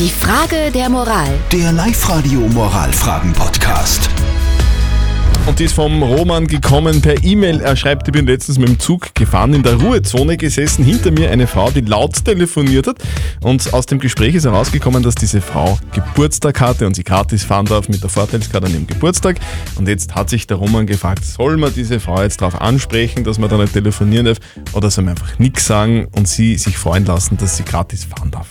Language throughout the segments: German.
Die Frage der Moral. Der Live-Radio Moralfragen-Podcast. Und die ist vom Roman gekommen per E-Mail. Er schreibt, ich bin letztens mit dem Zug gefahren, in der Ruhezone gesessen, hinter mir eine Frau, die laut telefoniert hat. Und aus dem Gespräch ist herausgekommen, dass diese Frau Geburtstag hatte und sie gratis fahren darf mit der Vorteilskarte an ihrem Geburtstag. Und jetzt hat sich der Roman gefragt, soll man diese Frau jetzt darauf ansprechen, dass man da nicht telefonieren darf, oder soll man einfach nichts sagen und sie sich freuen lassen, dass sie gratis fahren darf?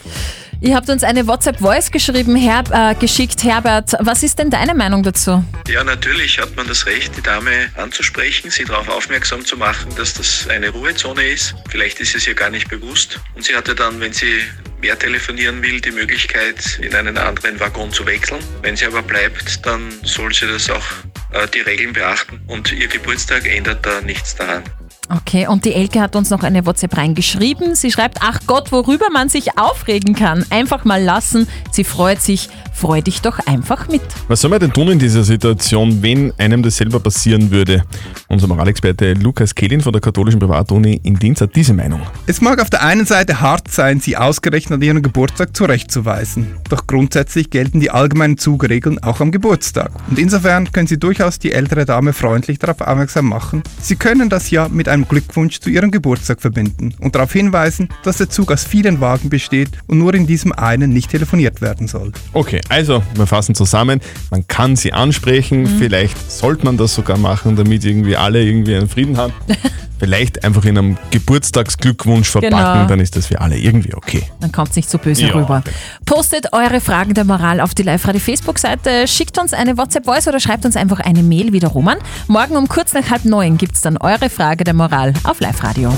Ihr habt uns eine WhatsApp-Voice geschrieben, Herb, äh, geschickt. Herbert, was ist denn deine Meinung dazu? Ja, natürlich hat man das Recht, die Dame anzusprechen, sie darauf aufmerksam zu machen, dass das eine Ruhezone ist. Vielleicht ist es ihr gar nicht bewusst. Und sie hatte dann, wenn sie mehr telefonieren will, die Möglichkeit, in einen anderen Waggon zu wechseln. Wenn sie aber bleibt, dann soll sie das auch äh, die Regeln beachten. Und ihr Geburtstag ändert da nichts daran. Okay, und die Elke hat uns noch eine WhatsApp reingeschrieben. Sie schreibt, ach Gott, worüber man sich aufregen kann. Einfach mal lassen. Sie freut sich. Freu dich doch einfach mit. Was soll man denn tun in dieser Situation, wenn einem das selber passieren würde? Unser Moralexperte Lukas Kehlin von der katholischen Privatuni in Dienst hat diese Meinung. Es mag auf der einen Seite hart sein, sie ausgerechnet an ihrem Geburtstag zurechtzuweisen. Doch grundsätzlich gelten die allgemeinen Zugregeln auch am Geburtstag. Und insofern können Sie durchaus die ältere Dame freundlich darauf aufmerksam machen. Sie können das ja mit einem Glückwunsch zu ihrem Geburtstag verbinden und darauf hinweisen, dass der Zug aus vielen Wagen besteht und nur in diesem einen nicht telefoniert werden soll. Okay, also wir fassen zusammen. Man kann sie ansprechen, vielleicht sollte man das sogar machen, damit irgendwie alle irgendwie einen Frieden haben. vielleicht einfach in einem Geburtstagsglückwunsch verpacken, Genau. dann ist das für alle irgendwie okay. Dann kommt nicht so böse Ja, rüber. genau. Postet eure Fragen der Moral auf die Live-Radio Facebook-Seite, schickt uns eine WhatsApp-Voice oder schreibt uns einfach eine Mail wie der Roman. Morgen um kurz nach halb neun gibt es dann eure Frage der Moral auf Live-Radio.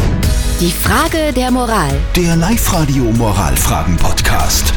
Die Frage der Moral. Der Live-Radio Moralfragen-Podcast.